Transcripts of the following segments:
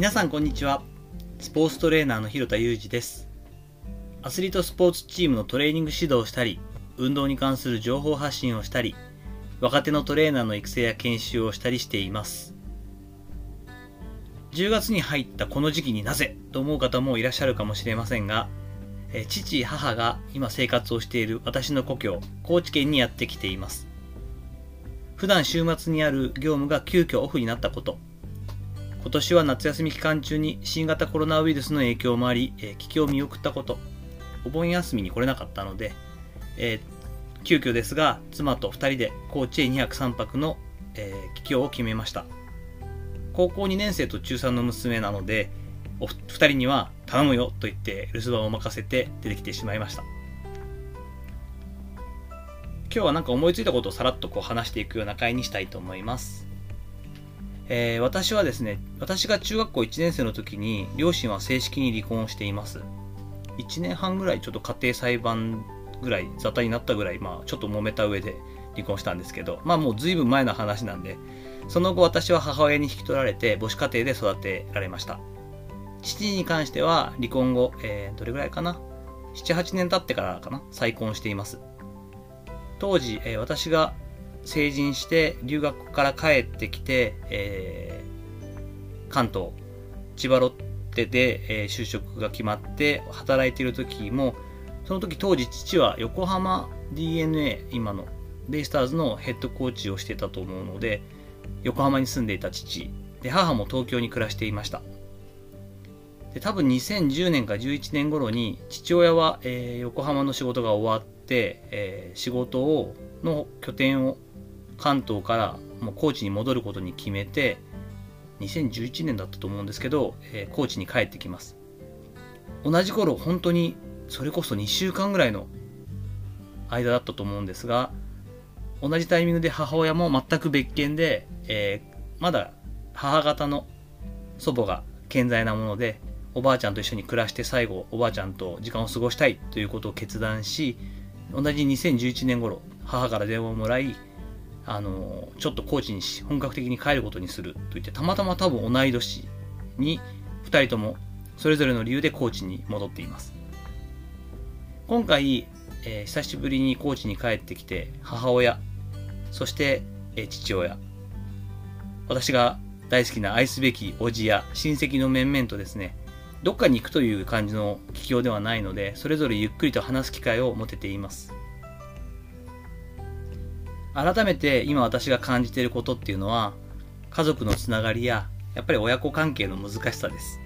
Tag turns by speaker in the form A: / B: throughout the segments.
A: 皆さんこんにちは。スポーツトレーナーの広田裕二です。アスリートスポーツチームのトレーニング指導をしたり運動に関する情報発信をしたり若手のトレーナーの育成や研修をしたりしています。10月に入ったこの時期になぜと思う方もいらっしゃるかもしれませんが父母が今生活をしている私の故郷高知県にやってきています。普段週末にある業務が急遽オフになったこと今年は夏休み期間中に新型コロナウイルスの影響もあり、えー、帰郷を見送ったこと、お盆休みに来れなかったので、えー、急遽ですが、妻と2人で高知へ2泊3泊の、えー、帰郷を決めました。高校2年生と中3の娘なので、お2人には頼むよと言って留守番を任せて出てきてしまいました。今日はなんか思いついたことをさらっとこう話していくような回にしたいと思います。えー、私はですね、私が中学校1年生の時に、両親は正式に離婚をしています。1年半ぐらいちょっと家庭裁判ぐらい、沙汰になったぐらい、まあちょっと揉めた上で離婚したんですけど、まあもう随分前の話なんで、その後私は母親に引き取られて母子家庭で育てられました。父に関しては離婚後、えー、どれぐらいかな ?7、8年経ってからかな？再婚しています。当時、えー、私が成人して留学から帰ってきて、えー、関東、千葉ロッテで、えー、就職が決まって働いている時も、その時当時父は横浜 DNA、今のベイスターズのヘッドコーチをしてたと思うので、横浜に住んでいた父、で母も東京に暮らしていました。で多分2010年か11年頃に父親は、えー、横浜の仕事が終わって、えー、仕事をの拠点を関東からもう高知に戻ることに決めて、2011年だったと思うんですけど、えー、高知に帰ってきます。同じ頃、本当にそれこそ2週間ぐらいの間だったと思うんですが、同じタイミングで母親も全く別件で、えー、まだ母方の祖母が健在なもので、おばあちゃんと一緒に暮らして最後、おばあちゃんと時間を過ごしたいということを決断し、同じ2011年頃、母から電話をもらい、あのちょっと高知にし本格的に帰ることにすると言ってたまたま多分同い年に2人ともそれぞれの理由で高知に戻っています。今回、えー、久しぶりに高知に帰ってきて母親そして、えー、父親私が大好きな愛すべき叔父や親戚の面々とですねどっかに行くという感じの帰郷ではないのでそれぞれゆっくりと話す機会を持てています。改めて今私が感じていることっていうのは家族のつながりややっぱり親子関係の難しさです。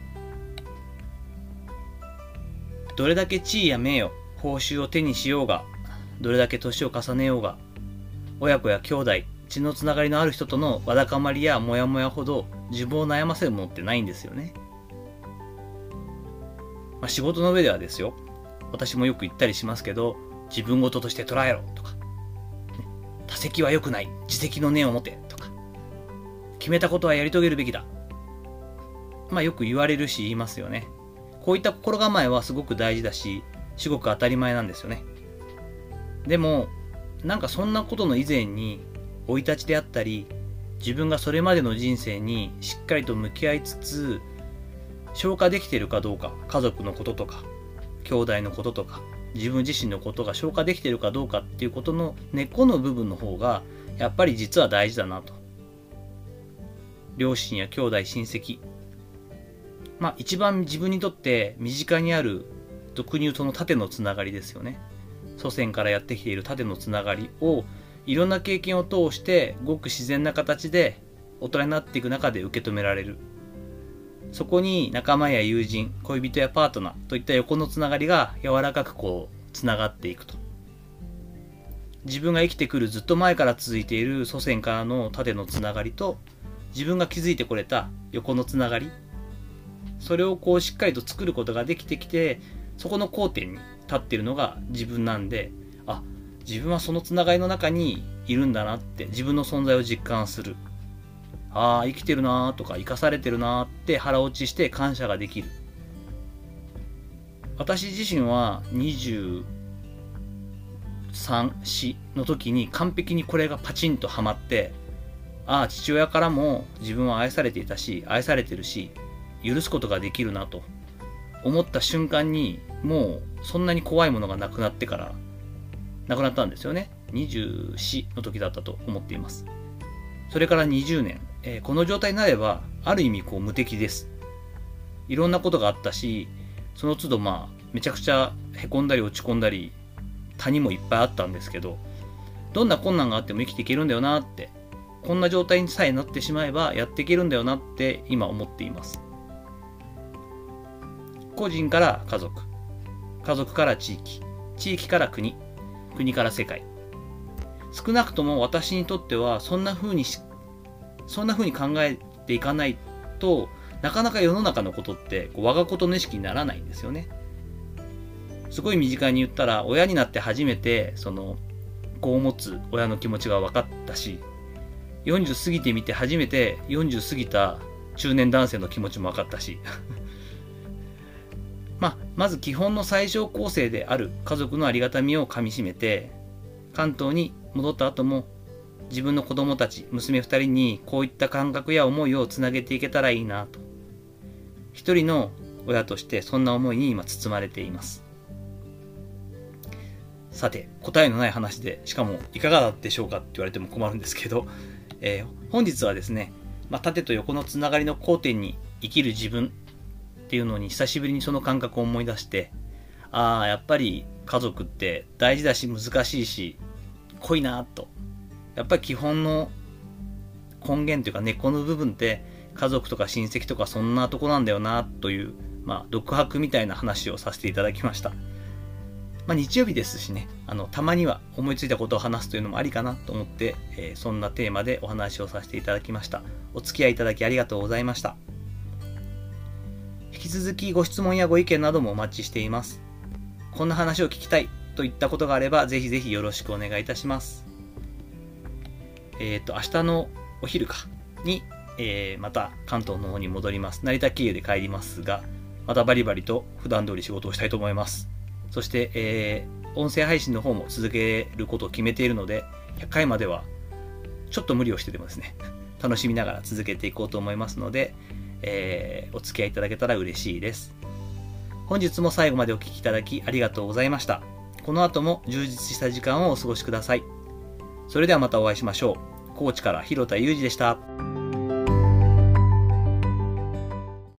A: どれだけ地位や名誉報酬を手にしようがどれだけ年を重ねようが親子や兄弟血のつながりのある人とのわだかまりやモヤモヤほど自分を悩ませるものってないんですよね、まあ、仕事の上ではですよ。私もよく言ったりしますけど自分事として捉えろとか責は良くない。自責の念を持て。とか。決めたことはやり遂げるべきだ。まあよく言われるし言いますよね。こういった心構えはすごく大事だし、至極当たり前なんですよね。でも、なんかそんなことの以前に、生い立ちであったり、自分がそれまでの人生にしっかりと向き合いつつ、消化できてるかどうか、家族のこととか、兄弟のこととか、自分自身のことが消化できてるかどうかっていうことの根っこの部分の方がやっぱり実は大事だなと。両親や兄弟親戚。まあ一番自分にとって身近にある俗に言うとの縦のつながりですよね。祖先からやってきている縦のつながりをいろんな経験を通してごく自然な形で大人になっていく中で受け止められる。そこに仲間や友人、恋人やパートナーといった横のつながりが柔らかくこう、つながっていくと。自分が生きてくるずっと前から続いている祖先からの縦のつながりと、自分が築いてこれた横のつながり、それをこうしっかりと作ることができてきて、そこの交点に立っているのが自分なんで、あ、自分はそのつながりの中にいるんだなって自分の存在を実感する。ああ、生きてるなーとか生かされてるなーって腹落ちして感謝ができる。私自身は23、4の時に完璧にこれがパチンとはまって、ああ、父親からも自分は愛されていたし、愛されてるし、許すことができるなと思った瞬間に、もうそんなに怖いものがなくなってから、なくなったんですよね。24の時だったと思っています。それから20年、えー、この状態になれば、ある意味こう無敵です。いろんなことがあったし、その都度まあ、めちゃくちゃ凹んだり落ち込んだり、谷もいっぱいあったんですけど、どんな困難があっても生きていけるんだよなって、こんな状態にさえなってしまえばやっていけるんだよなって今思っています。個人から家族、家族から地域、地域から国、国から世界。少なくとも私にとってはそんな風にしっそんな風に考えていかないとなかなか世の中のことって我がことの意識にならないんですよね。すごい身近に言ったら親になって初めてその子を持つ親の気持ちが分かったし40過ぎてみて初めて40過ぎた中年男性の気持ちも分かったし まあ、まず基本の最小構成である家族のありがたみをかみしめて関東に戻った後も自分の子供たち娘2人にこういった感覚や思いをつなげていけたらいいなと一人の親としてそんな思いに今包まれていますさて答えのない話でしかもいかがだでしょうかって言われても困るんですけど、えー、本日はですね、まあ、縦と横のつながりの交点に生きる自分っていうのに久しぶりにその感覚を思い出して、ああ、やっぱり家族って大事だし難しいし、濃いなと。やっぱり基本の根源というか根っこの部分って家族とか親戚とかそんなとこなんだよなという、まあ、独白みたいな話をさせていただきました。まあ、日曜日ですしね、あの、たまには思いついたことを話すというのもありかなと思って、えー、そんなテーマでお話をさせていただきました。お付き合いいただきありがとうございました。引き続きご質問やご意見などもお待ちしています。こんな話を聞きたいといったことがあれば、ぜひぜひよろしくお願いいたします。えっ、ー、と、明日のお昼かに、えー、また関東の方に戻ります。成田経由で帰りますが、またバリバリと普段通り仕事をしたいと思います。そして、えー、音声配信の方も続けることを決めているので、100回まではちょっと無理をしてでもですね、楽しみながら続けていこうと思いますので、えー、お付き合いいただけたら嬉しいです。本日も最後までお聴きいただきありがとうございました。この後も充実した時間をお過ごしください。それではまたお会いしましょう。高知から広田裕二でした。